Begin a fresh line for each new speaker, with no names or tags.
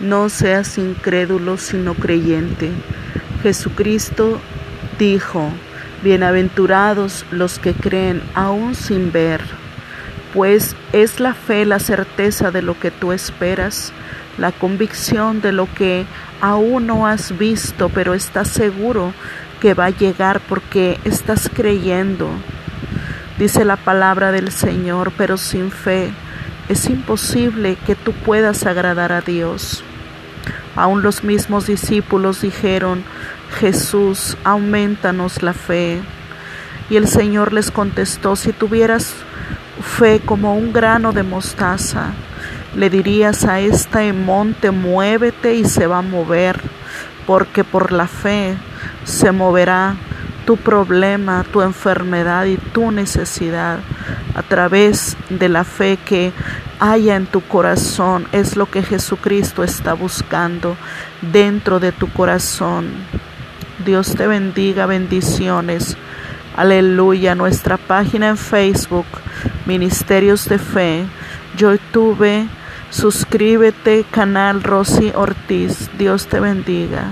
No seas incrédulo, sino creyente. Jesucristo dijo, Bienaventurados los que creen aún sin ver, pues es la fe la certeza de lo que tú esperas, la convicción de lo que aún no has visto, pero estás seguro que va a llegar porque estás creyendo. Dice la palabra del Señor, pero sin fe es imposible que tú puedas agradar a Dios. Aún los mismos discípulos dijeron, Jesús, aumentanos la fe. Y el Señor les contestó, si tuvieras fe como un grano de mostaza, le dirías a este monte, muévete y se va a mover, porque por la fe se moverá tu problema, tu enfermedad y tu necesidad a través de la fe que haya en tu corazón. Es lo que Jesucristo está buscando dentro de tu corazón. Dios te bendiga, bendiciones. Aleluya. Nuestra página en Facebook, Ministerios de Fe. YouTube, suscríbete, canal Rosy Ortiz. Dios te bendiga.